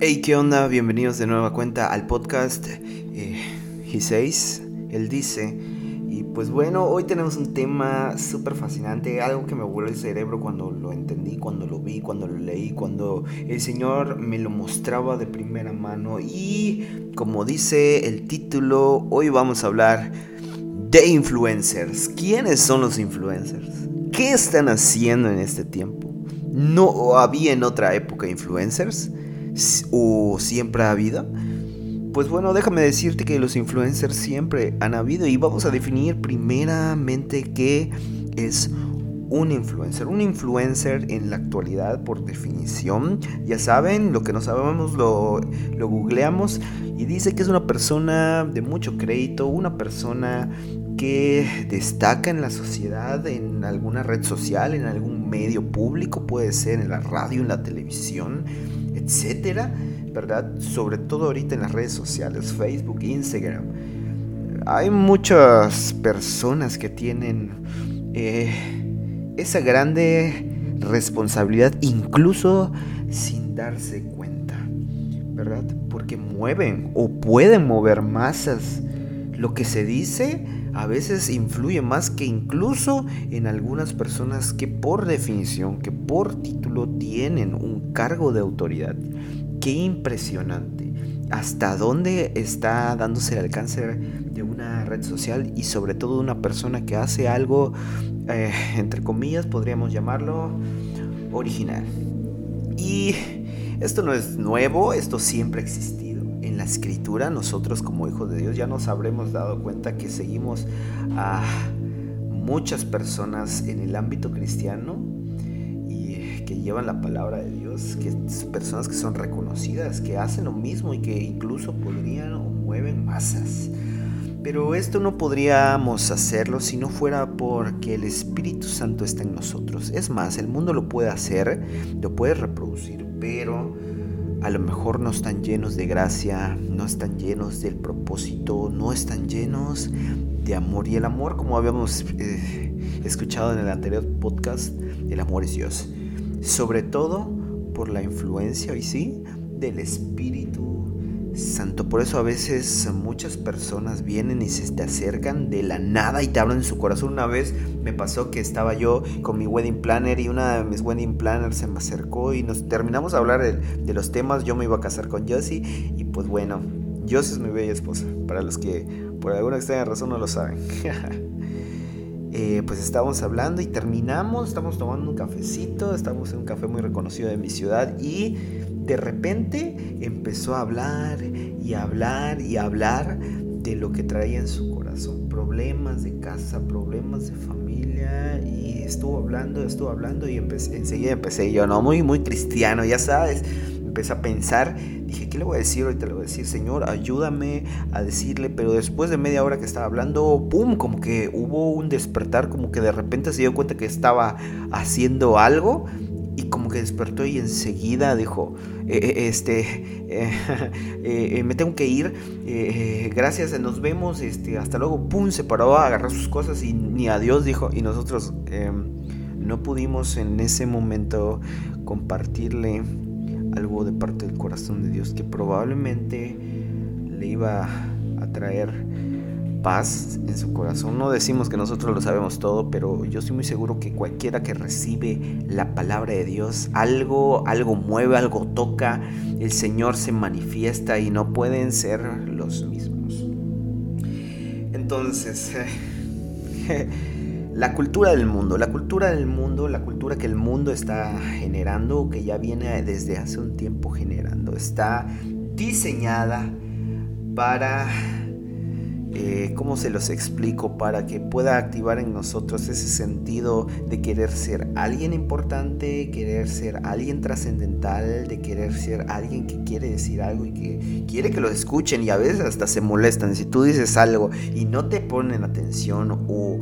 Hey, ¿qué onda? Bienvenidos de nueva cuenta al podcast eh, He Says, él dice. Y pues bueno, hoy tenemos un tema súper fascinante, algo que me voló el cerebro cuando lo entendí, cuando lo vi, cuando lo leí, cuando el Señor me lo mostraba de primera mano. Y como dice el título, hoy vamos a hablar de influencers. ¿Quiénes son los influencers? ¿Qué están haciendo en este tiempo? ¿No había en otra época influencers? O siempre ha habido? Pues bueno, déjame decirte que los influencers siempre han habido y vamos a definir primeramente qué es un influencer. Un influencer en la actualidad, por definición, ya saben, lo que no sabemos lo, lo googleamos y dice que es una persona de mucho crédito, una persona que destaca en la sociedad, en alguna red social, en algún medio público, puede ser en la radio, en la televisión etcétera, ¿verdad? Sobre todo ahorita en las redes sociales, Facebook, Instagram. Hay muchas personas que tienen eh, esa grande responsabilidad, incluso sin darse cuenta, ¿verdad? Porque mueven o pueden mover masas. Lo que se dice a veces influye más que incluso en algunas personas que por definición, que por título tienen un cargo de autoridad. Qué impresionante. Hasta dónde está dándose el alcance de una red social y sobre todo de una persona que hace algo, eh, entre comillas, podríamos llamarlo original. Y esto no es nuevo, esto siempre ha existido la escritura, nosotros como hijos de Dios ya nos habremos dado cuenta que seguimos a muchas personas en el ámbito cristiano y que llevan la palabra de Dios, que personas que son reconocidas, que hacen lo mismo y que incluso podrían o mueven masas. Pero esto no podríamos hacerlo si no fuera porque el Espíritu Santo está en nosotros. Es más, el mundo lo puede hacer, lo puede reproducir, pero a lo mejor no están llenos de gracia, no están llenos del propósito, no están llenos de amor. Y el amor, como habíamos eh, escuchado en el anterior podcast, el amor es Dios. Sobre todo por la influencia, hoy sí, del Espíritu Santo. Por eso a veces muchas personas vienen y se te acercan de la nada y te hablan en su corazón. Una vez me pasó que estaba yo con mi wedding planner y una de mis wedding planners se me acercó y nos terminamos a hablar de, los temas. Yo me iba a casar con Josie y pues bueno, Josie es mi bella esposa. Para los que por alguna extraña razón no lo saben. Eh, pues estábamos hablando y terminamos, estamos tomando un cafecito, estamos en un café muy reconocido de mi ciudad y de repente empezó a hablar y hablar y hablar de lo que traía en su corazón, problemas de casa, problemas de familia y estuvo hablando, estuvo hablando y enseguida empecé yo, no, muy, muy cristiano, ya sabes, empecé a pensar, dije, ¿qué le voy a decir? Ahorita le voy a decir, Señor, ayúdame a decirle, pero después de media hora que estaba hablando, ¡pum! Como que hubo un despertar, como que de repente se dio cuenta que estaba haciendo algo que despertó y enseguida dijo, eh, eh, este, eh, me tengo que ir, gracias, nos vemos, este, hasta luego, pum, se paró a agarrar sus cosas y ni adiós dijo, y nosotros em, no pudimos en ese momento compartirle algo de parte del corazón de Dios que probablemente le iba a traer paz en su corazón. No decimos que nosotros lo sabemos todo, pero yo estoy muy seguro que cualquiera que recibe la palabra de Dios, algo, algo mueve, algo toca, el Señor se manifiesta y no pueden ser los mismos. Entonces, la cultura del mundo, la cultura del mundo, la cultura que el mundo está generando, que ya viene desde hace un tiempo generando, está diseñada para eh, ¿cómo se los explico? Para que pueda activar en nosotros ese sentido de querer ser alguien importante, querer ser alguien trascendental, de querer ser alguien que quiere decir algo y que quiere que lo escuchen y a veces hasta se molestan. Si tú dices algo y no te ponen atención o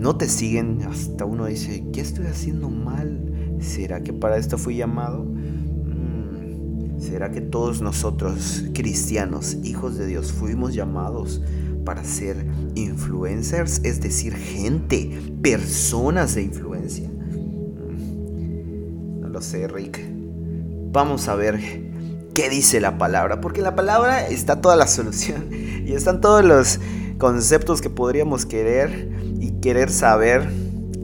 no te siguen, hasta uno dice, ¿qué estoy haciendo mal? ¿Será que para esto fui llamado? ¿Será que todos nosotros, cristianos, hijos de Dios, fuimos llamados para ser influencers? Es decir, gente, personas de influencia. No lo sé, Rick. Vamos a ver ¿qué dice la palabra? Porque en la palabra está toda la solución y están todos los conceptos que podríamos querer y querer saber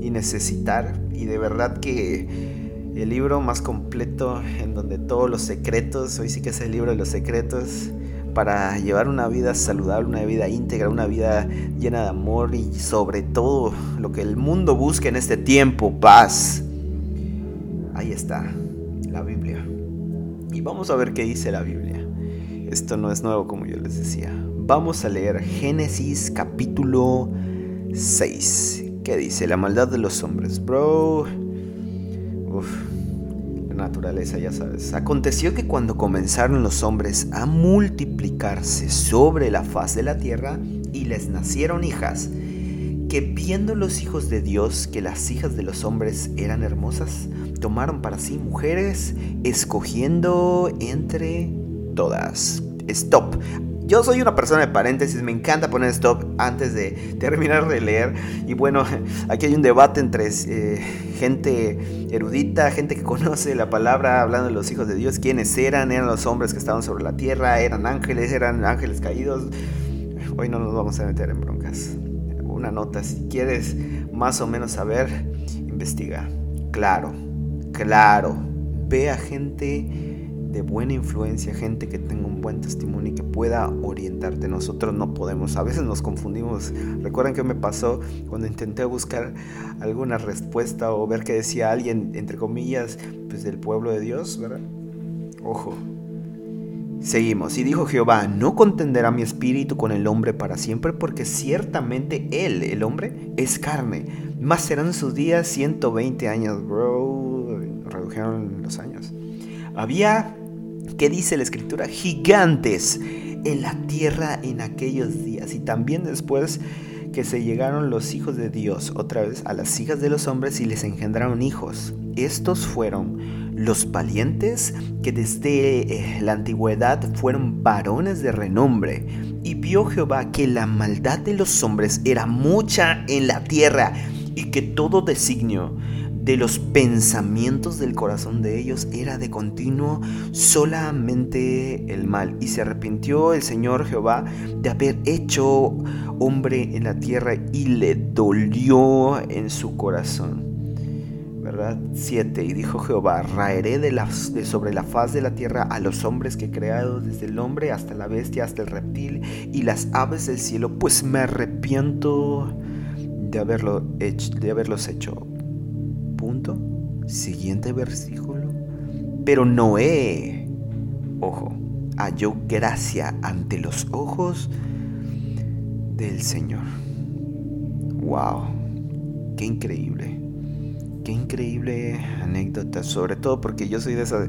y necesitar. Y de verdad que el libro más completo en donde todos los secretos, hoy sí que es el libro de los secretos, para llevar una vida saludable, una vida íntegra, una vida llena de amor y sobre todo lo que el mundo busca en este tiempo, paz. Ahí está, la Biblia. Y vamos a ver qué dice la Biblia. Esto no es nuevo como yo les decía. Vamos a leer Génesis capítulo 6. ¿Qué dice? La maldad de los hombres, bro. Uf naturaleza, ya sabes. Aconteció que cuando comenzaron los hombres a multiplicarse sobre la faz de la tierra y les nacieron hijas, que viendo los hijos de Dios que las hijas de los hombres eran hermosas, tomaron para sí mujeres, escogiendo entre todas. Stop. Yo soy una persona de paréntesis, me encanta poner stop antes de terminar de leer. Y bueno, aquí hay un debate entre eh, gente erudita, gente que conoce la palabra, hablando de los hijos de Dios, quiénes eran, eran los hombres que estaban sobre la tierra, eran ángeles, eran ángeles caídos. Hoy no nos vamos a meter en broncas. Una nota, si quieres más o menos saber, investiga. Claro, claro, ve a gente de buena influencia, gente que tenga un buen testimonio y que pueda orientarte. Nosotros no podemos, a veces nos confundimos. Recuerden que me pasó cuando intenté buscar alguna respuesta o ver que decía alguien, entre comillas, pues del pueblo de Dios, ¿verdad? Ojo. Seguimos. Y dijo Jehová, no contenderá mi espíritu con el hombre para siempre, porque ciertamente él, el hombre, es carne. Más serán sus días 120 años, bro. Redujeron los años. Había ¿Qué dice la escritura? Gigantes en la tierra en aquellos días. Y también después que se llegaron los hijos de Dios otra vez a las hijas de los hombres y les engendraron hijos. Estos fueron los valientes que desde eh, la antigüedad fueron varones de renombre. Y vio Jehová que la maldad de los hombres era mucha en la tierra y que todo designio de los pensamientos del corazón de ellos era de continuo solamente el mal. Y se arrepintió el Señor Jehová de haber hecho hombre en la tierra y le dolió en su corazón. ¿verdad? 7. Y dijo Jehová, raeré de, de sobre la faz de la tierra a los hombres que he creado, desde el hombre hasta la bestia, hasta el reptil y las aves del cielo, pues me arrepiento de, haberlo hecho, de haberlos hecho Punto. Siguiente versículo. Pero Noé, ojo, halló gracia ante los ojos del Señor. ¡Wow! ¡Qué increíble! Qué increíble anécdota, sobre todo porque yo soy de esas,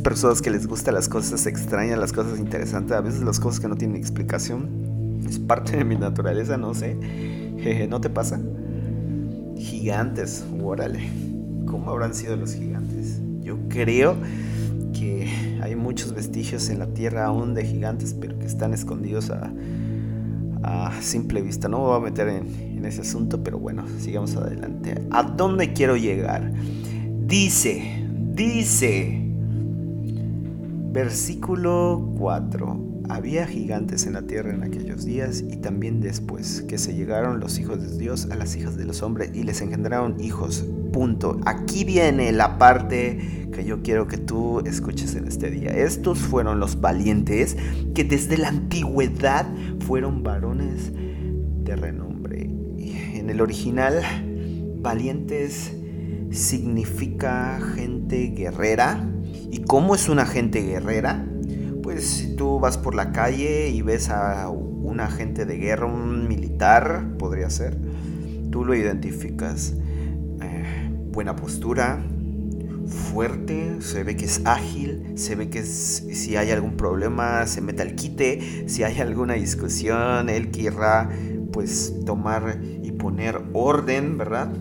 personas que les gustan las cosas extrañas, las cosas interesantes, a veces las cosas que no tienen explicación. Es parte de mi naturaleza, no sé. ¿No te pasa? Gigantes, órale, ¿cómo habrán sido los gigantes? Yo creo que hay muchos vestigios en la tierra aún de gigantes, pero que están escondidos a, simple vista. No me voy a meter en, en ese asunto, pero bueno, sigamos adelante. ¿A dónde quiero llegar? Dice, dice, versículo 4. Había gigantes en la tierra en aquellos días y también después que se llegaron los hijos de Dios a las hijas de los hombres y les engendraron hijos. Punto. Aquí viene la parte que yo quiero que tú escuches en este día. Estos fueron los valientes que desde la antigüedad fueron varones de renombre. En el original, valientes significa gente guerrera. ¿Y cómo es una gente guerrera? Pues si tú vas por la calle y ves a un agente de guerra, un militar, podría ser, tú lo identificas. Eh, buena postura, fuerte, se ve que es ágil, se ve que si hay algún problema se mete al quite, si hay alguna discusión, él querrá pues tomar y poner orden, ¿verdad?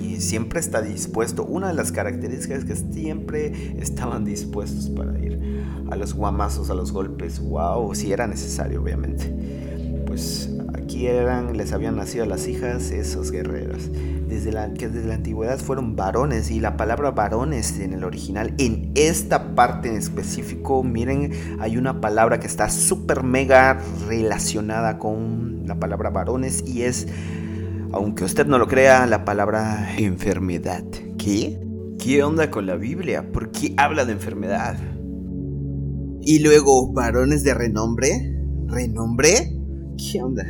Y siempre está dispuesto. Una de las características es que siempre estaban dispuestos para ir a los guamazos, a los golpes, wow, si era necesario, obviamente. Pues aquí eran, les habían nacido las hijas, esos guerreros. Desde la, que desde la antigüedad fueron varones y la palabra varones en el original, en esta parte en específico, miren, hay una palabra que está súper mega relacionada con la palabra varones y es, aunque usted no lo crea, la palabra enfermedad. ¿Qué? ¿Qué onda con la Biblia? ¿Por qué habla de enfermedad? Y luego, varones de renombre. ¿Renombre? ¿Qué onda?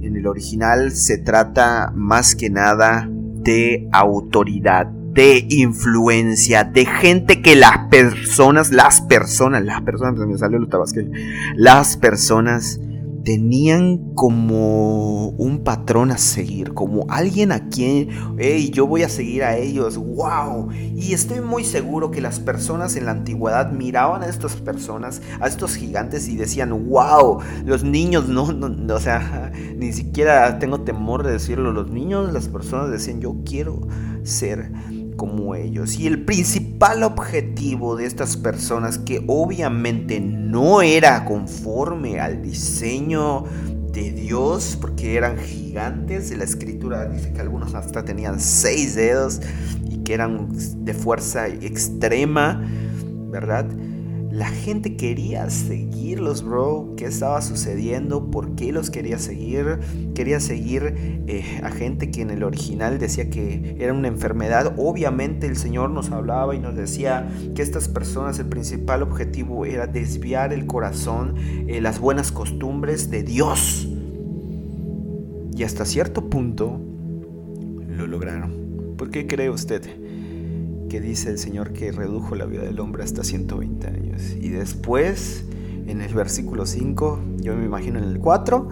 En el original se trata más que nada de autoridad, de influencia, de gente que las personas, las personas, las personas, me salió lo tabasqueño, las personas tenían como un patrón a seguir, como alguien a quien, hey, yo voy a seguir a ellos, wow. Y estoy muy seguro que las personas en la antigüedad miraban a estas personas, a estos gigantes y decían, wow, los niños, no, no, o sea, ni siquiera tengo temor de decirlo, los niños, las personas decían, yo quiero ser como ellos. Y el principal objetivo de estas personas, que obviamente no era conforme al diseño de Dios, porque eran gigantes, la escritura dice que algunos hasta tenían seis dedos y que eran de fuerza extrema, ¿verdad? La gente quería seguirlos, bro. ¿Qué estaba sucediendo? ¿Por qué los quería seguir? Quería seguir eh, a gente que en el original decía que era una enfermedad. Obviamente el Señor nos hablaba y nos decía que estas personas, el principal objetivo era desviar el corazón, eh, las buenas costumbres de Dios. Y hasta cierto punto lo lograron. ¿Por qué cree usted? Dice el Señor que redujo la vida del hombre hasta 120 años. Y después, en el versículo 5, yo me imagino en el 4,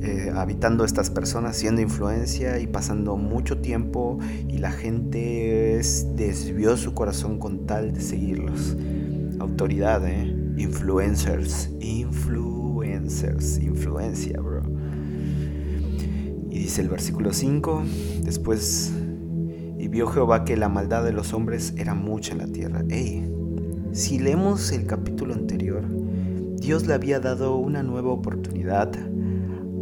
eh, habitando estas personas, siendo influencia y pasando mucho tiempo y la gente desvió su corazón con tal de seguirlos. Autoridad, ¿eh? Influencers, influencers, influencia, bro. Y dice el versículo 5, después y vio Jehová que la maldad de los hombres era mucha en la tierra. Ey, si leemos el capítulo anterior, Dios le había dado una nueva oportunidad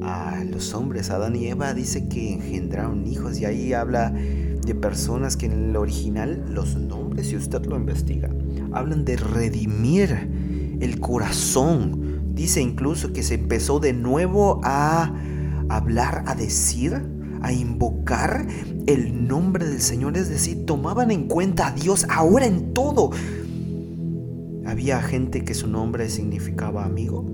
a los hombres. Adán y Eva dice que engendraron hijos y ahí habla de personas que en el original los nombres, si usted lo investiga, hablan de redimir el corazón. Dice incluso que se empezó de nuevo a hablar, a decir a invocar el nombre del Señor, es decir, tomaban en cuenta a Dios ahora en todo. Había gente que su nombre significaba amigo,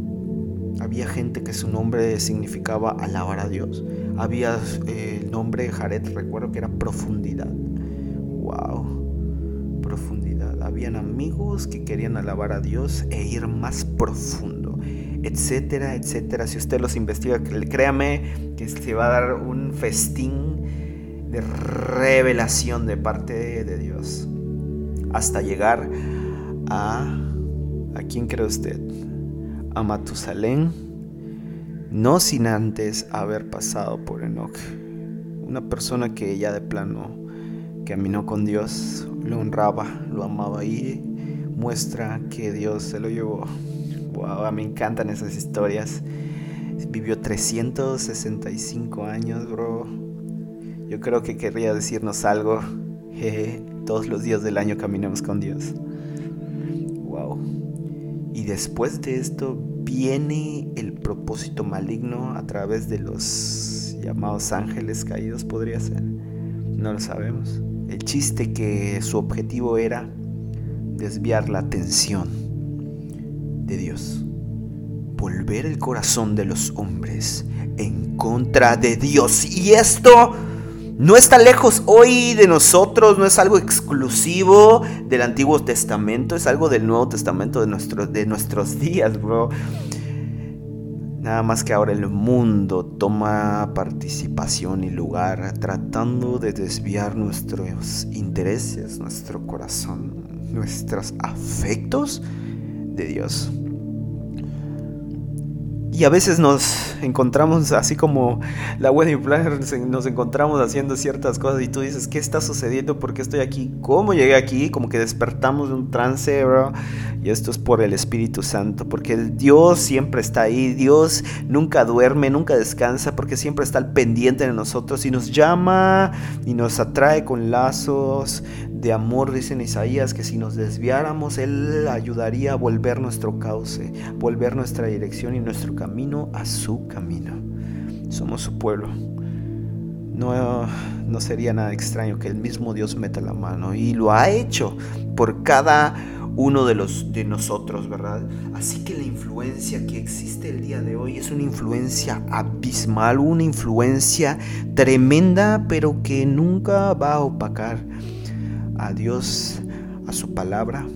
había gente que su nombre significaba alabar a Dios, había eh, el nombre Jared, recuerdo que era profundidad. Wow, profundidad. Habían amigos que querían alabar a Dios e ir más profundo etcétera, etcétera. Si usted los investiga, créame que se va a dar un festín de revelación de parte de Dios. Hasta llegar a... ¿A quién cree usted? A Matusalén. No sin antes haber pasado por Enoch. Una persona que ya de plano caminó con Dios, lo honraba, lo amaba y muestra que Dios se lo llevó Wow, me encantan esas historias. Vivió 365 años, bro. Yo creo que querría decirnos algo. Jeje, todos los días del año caminamos con Dios. Wow. Y después de esto viene el propósito maligno a través de los llamados ángeles caídos, podría ser. No lo sabemos. El chiste que su objetivo era desviar la atención Dios. Volver el corazón de los hombres en contra de Dios. Y esto no está lejos hoy de nosotros, no es algo exclusivo del Antiguo Testamento, es algo del Nuevo Testamento de, nuestro, de nuestros días, bro. Nada más que ahora el mundo toma participación y lugar tratando de desviar nuestros intereses, nuestro corazón, nuestros afectos de Dios. Y a veces nos encontramos así como la wedding planner, nos encontramos haciendo ciertas cosas y tú dices, ¿qué está sucediendo? ¿Por qué estoy aquí? ¿Cómo llegué aquí? Como que despertamos de un trance, bro. Y esto es por el Espíritu Santo, porque el Dios siempre está ahí, Dios nunca duerme, nunca descansa, porque siempre está al pendiente de nosotros y nos llama y nos atrae con lazos de amor, dice en Isaías, que si nos desviáramos, Él ayudaría a volver nuestro cauce, volver nuestra dirección y nuestro camino a su camino. Somos su pueblo. No, no sería nada extraño que el mismo Dios meta la mano y lo ha hecho por cada uno de los de nosotros, ¿verdad? Así que la influencia que existe el día de hoy es una influencia abismal, una influencia tremenda, pero que nunca va a opacar a Dios, a su palabra,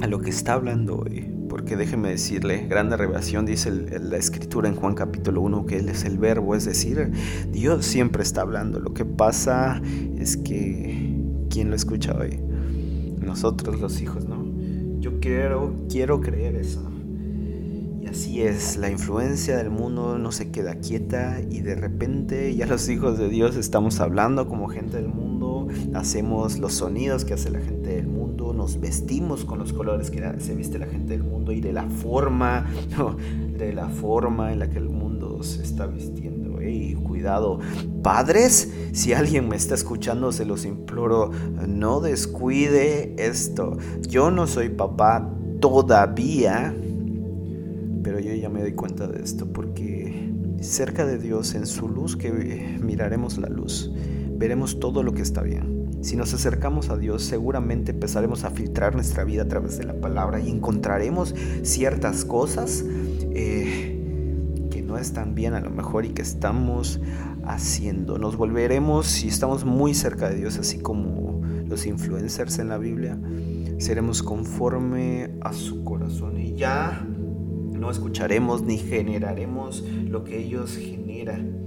a lo que está hablando hoy. Porque déjeme decirle, grande revelación dice la escritura en Juan capítulo 1 que Él es el verbo, es decir, Dios siempre está hablando. Lo que pasa es que, ¿quién lo escucha hoy? Nosotros los hijos, ¿no? Yo quiero, quiero creer eso. Y así es, la influencia del mundo no se queda quieta y de repente ya los hijos de Dios estamos hablando como gente del mundo hacemos los sonidos que hace la gente del mundo, vestimos con los colores que se viste la gente del mundo y de la forma, de la forma en la que el mundo se está vistiendo. Y cuidado, padres, si alguien me está escuchando, se los imploro, no descuide esto. Yo no soy papá todavía, pero yo ya me doy cuenta de esto porque cerca de Dios, en su luz, que miraremos la luz veremos todo lo que está bien. Si nos acercamos a Dios, seguramente empezaremos a filtrar nuestra vida a través de la palabra y encontraremos ciertas cosas eh, que no están bien a lo mejor y que estamos haciendo. Nos volveremos, si estamos muy cerca de Dios, así como los influencers en la Biblia, seremos conforme a su corazón y ya no escucharemos ni generaremos lo que ellos generan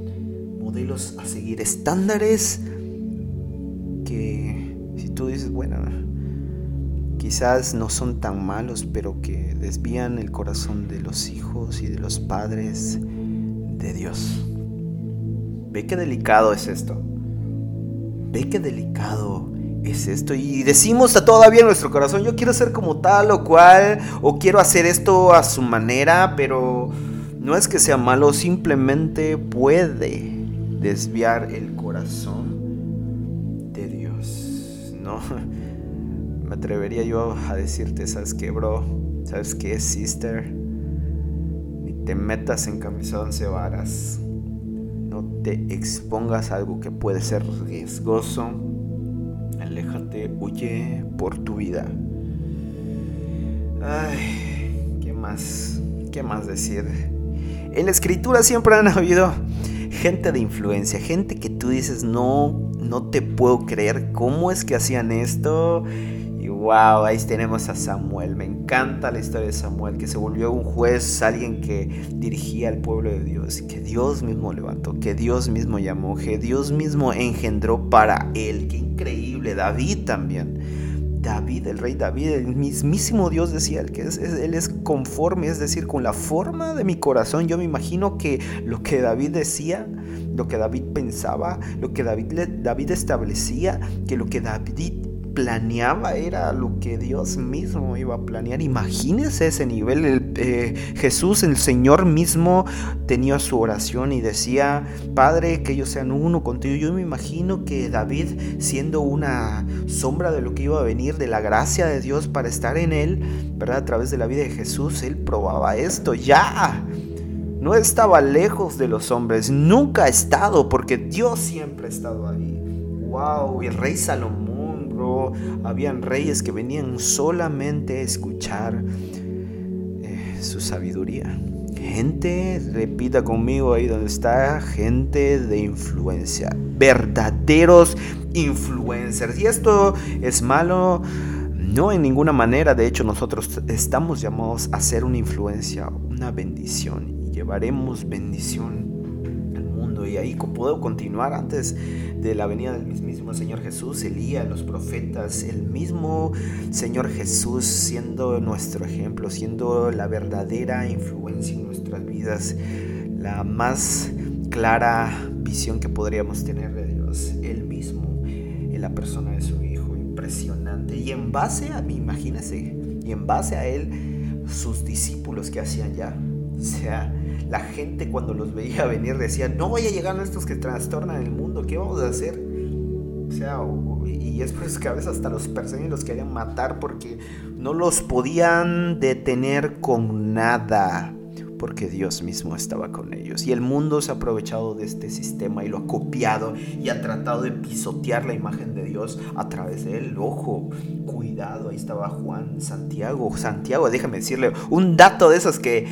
modelos a seguir, estándares tú dices, bueno, quizás no son tan malos, pero que desvían el corazón de los hijos y de los padres de Dios. Ve qué delicado es esto. Ve qué delicado es esto. Y decimos todavía en nuestro corazón, yo quiero ser como tal o cual, o quiero hacer esto a su manera, pero no es que sea malo, simplemente puede desviar el corazón. No, me atrevería yo a decirte, ¿sabes qué, bro? ¿Sabes qué, sister? Ni te metas en camisa once varas. No te expongas a algo que puede ser riesgoso. Aléjate, huye por tu vida. Ay, ¿qué más? ¿Qué más decir? En la escritura siempre han habido gente de influencia, gente que tú dices, no, no te puedo creer, ¿cómo es que hacían esto? Y wow, ahí tenemos a Samuel. Me encanta la historia de Samuel, que se volvió un juez, alguien que dirigía al pueblo de Dios, que Dios mismo levantó, que Dios mismo llamó, que Dios mismo engendró para él. Qué increíble, David también. David, el rey David, el mismísimo Dios decía, que Él es conforme, es decir, con la forma de mi corazón. Yo me imagino que lo que David decía, lo que David pensaba, lo que David, David establecía, que lo que David planeaba era lo que Dios mismo iba a planear. Imagínense ese nivel. El, eh, Jesús, el Señor mismo, tenía su oración y decía, Padre, que ellos sean uno contigo. Yo me imagino que David, siendo una sombra de lo que iba a venir, de la gracia de Dios para estar en él, ¿verdad? A través de la vida de Jesús, él probaba esto. Ya. No estaba lejos de los hombres, nunca ha estado, porque Dios siempre ha estado ahí. Wow, y rey Salomón habían reyes que venían solamente a escuchar eh, su sabiduría. Gente, repita conmigo ahí donde está, gente de influencia, verdaderos influencers. Y esto es malo, no en ninguna manera. De hecho, nosotros estamos llamados a ser una influencia, una bendición. Llevaremos bendición mundo. Y ahí puedo continuar antes de la venida del mismísimo Señor Jesús, Elías, los profetas, el mismo Señor Jesús siendo nuestro ejemplo, siendo la verdadera influencia en nuestras vidas, la más clara visión que podríamos tener de Dios, Él mismo en la persona de su Hijo, impresionante. Y en base a mí, imagínense, y en base a Él, sus discípulos que hacían ya. O sea, la gente cuando los veía venir decía, no voy a llegar a estos que trastornan el mundo, ¿qué vamos a hacer? O sea, y es pues que a veces hasta los perseguían los querían matar porque no los podían detener con nada porque Dios mismo estaba con ellos. Y el mundo se ha aprovechado de este sistema y lo ha copiado y ha tratado de pisotear la imagen de Dios a través de él. Ojo, cuidado, ahí estaba Juan, Santiago. Santiago, déjame decirle un dato de esos que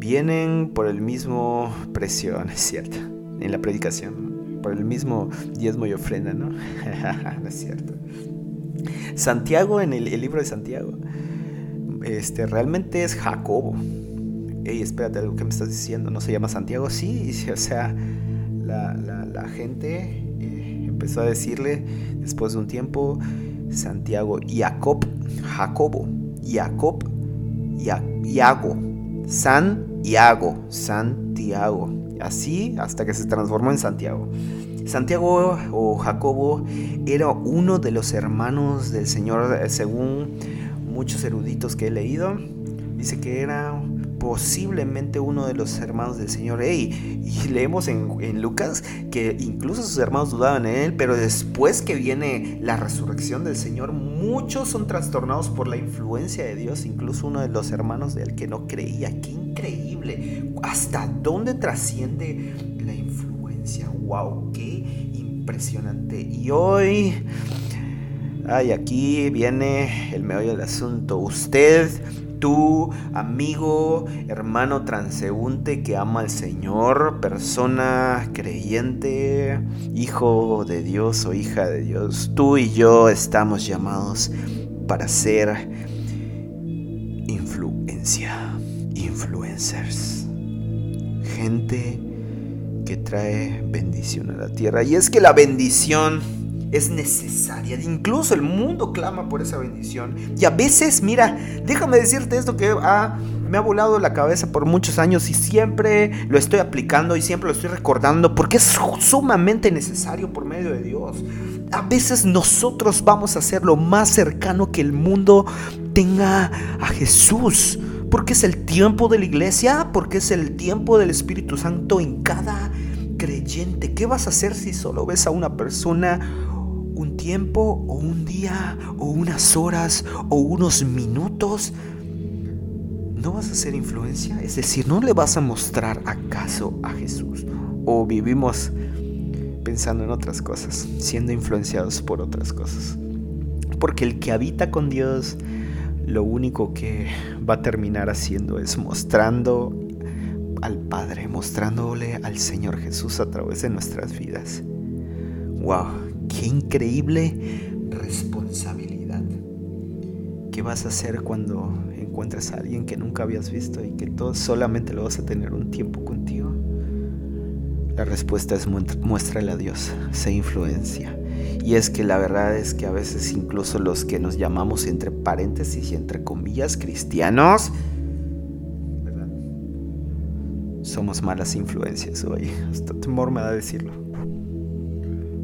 vienen por el mismo precio, ¿no es cierto? En la predicación, por el mismo diezmo y ofrenda, ¿no? no es cierto. Santiago en el, libro de Santiago, este, realmente es Jacobo hey, espérate, algo que me estás diciendo, ¿no se llama Santiago? Sí, o sea, la, gente eh, empezó a decirle después de un tiempo, Santiago, Jacob, Jacobo, Jacob, Iago, San Iago, Santiago, así hasta que se transformó en Santiago. Santiago o Jacobo era uno de los hermanos del Señor, según muchos eruditos que he leído. Dice que era posiblemente uno de los hermanos del Señor. y leemos en, Lucas que incluso sus hermanos dudaban en él, pero después que viene la resurrección del Señor, muchos son trastornados por la influencia de Dios, incluso uno de los hermanos del que no creía. ¡Qué increíble! ¿Hasta dónde trasciende la influencia? ¡Wow! ¡Qué impresionante! Y hoy... Ay, aquí viene el meollo del asunto. Usted tú, amigo, hermano transeúnte que ama al Señor, persona creyente, hijo de Dios o hija de Dios, tú y yo estamos llamados para ser influencia, influencers, gente que trae bendición a la tierra. Y es que la bendición es necesaria. Incluso el mundo clama por esa bendición. Y a veces, mira, déjame decirte esto que me ha volado la cabeza por muchos años y siempre lo estoy aplicando y siempre lo estoy recordando porque es sumamente necesario por medio de Dios. A veces nosotros vamos a ser lo más cercano que el mundo tenga a Jesús. Porque es el tiempo de la iglesia, porque es el tiempo del Espíritu Santo en cada creyente. ¿Qué vas a hacer si solo ves a una persona un tiempo o un día o unas horas o unos minutos, no vas a hacer influencia. Es decir, no le vas a mostrar acaso a Jesús. O vivimos pensando en otras cosas, siendo influenciados por otras cosas. Porque el que habita con Dios, lo único que va a terminar haciendo es mostrando al Padre, mostrándole al Señor Jesús a través de nuestras vidas. ¡Wow! Qué increíble responsabilidad. ¿Qué vas a hacer cuando encuentres a alguien que nunca habías visto y que solamente lo vas a tener un tiempo contigo? La respuesta es muéstrale a Dios, se influencia. Y es que la verdad es que a veces incluso los que nos llamamos entre paréntesis y entre comillas cristianos, somos malas influencias hoy. Hasta temor me da decirlo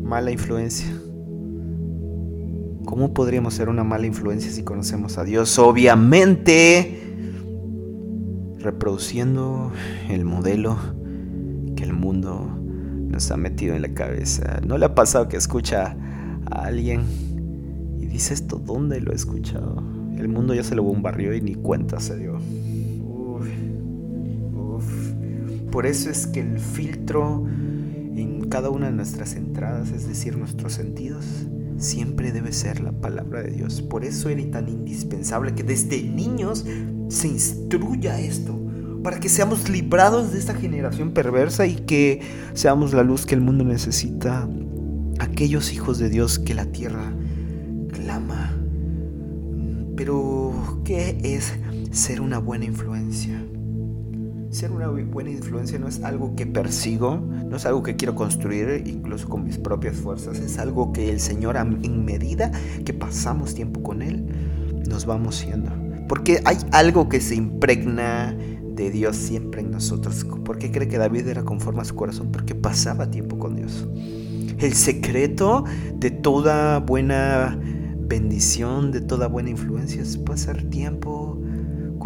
mala influencia. ¿Cómo podríamos ser una mala influencia si conocemos a Dios? Obviamente, reproduciendo el modelo que el mundo nos ha metido en la cabeza. ¿No le ha pasado que escucha a alguien y dice esto, ¿dónde lo he escuchado? El mundo ya se lo bombardeó y ni cuenta se dio. Por eso es que el filtro cada una de nuestras entradas, es decir, nuestros sentidos, siempre debe ser la palabra de Dios. Por eso era tan indispensable que desde niños se instruya esto, para que seamos librados de esta generación perversa y que seamos la luz que el mundo necesita. Aquellos hijos de Dios que la tierra clama. Pero, ¿qué es ser una buena influencia? Ser una buena influencia no es algo que persigo, no es algo que quiero construir incluso con mis propias fuerzas, es algo que el Señor en medida que pasamos tiempo con Él, nos vamos siendo. Porque hay algo que se impregna de Dios siempre en nosotros. ¿Por qué cree que David era conforme a su corazón? Porque pasaba tiempo con Dios. El secreto de toda buena bendición, de toda buena influencia es pasar tiempo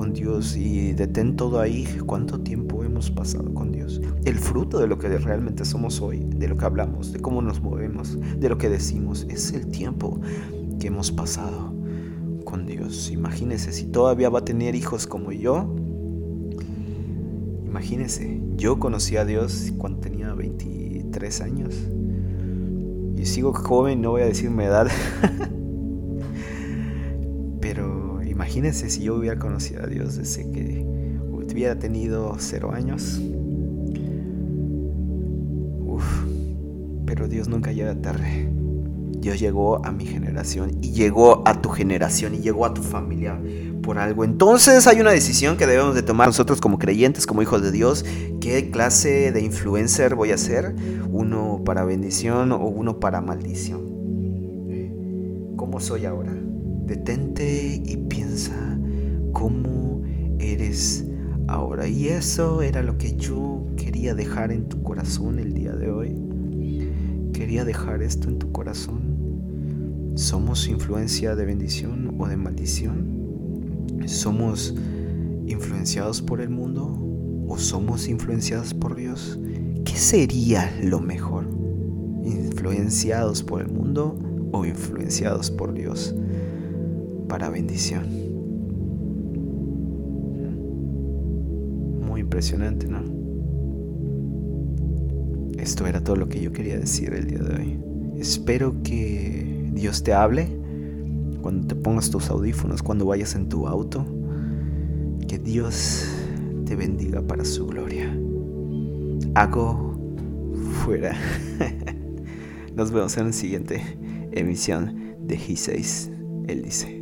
con Dios y detén todo ahí. ¿Cuánto tiempo hemos pasado con Dios? El fruto de lo que realmente somos hoy, de lo que hablamos, de cómo nos movemos, de lo que decimos, es el tiempo que hemos pasado con Dios. Imagínese si todavía va a tener hijos como yo. Imagínese, yo conocí a Dios cuando tenía 23 años. Y sigo joven, no voy a decir mi edad. Imagínense si yo hubiera conocido a Dios desde que hubiera tenido cero años. Uf, pero Dios nunca llega tarde. Dios llegó a mi generación y llegó a tu generación y llegó a tu familia por algo. Entonces hay una decisión que debemos de tomar nosotros como creyentes, como hijos de Dios. ¿Qué clase de influencer voy a ser? ¿Uno para bendición o uno para maldición? ¿Cómo soy ahora? Detente y piensa cómo eres ahora. Y eso era lo que yo quería dejar en tu corazón el día de hoy. Quería dejar esto en tu corazón. ¿Somos influencia de bendición o de maldición? ¿Somos influenciados por el mundo o somos influenciados por Dios? ¿Qué sería lo mejor? ¿Influenciados por el mundo o influenciados por Dios? Para bendición. Muy impresionante, ¿no? Esto era todo lo que yo quería decir el día de hoy. Espero que Dios te hable cuando te pongas tus audífonos, cuando vayas en tu auto. Que Dios te bendiga para su gloria. Hago fuera. Nos vemos en la siguiente emisión de G6. Él dice.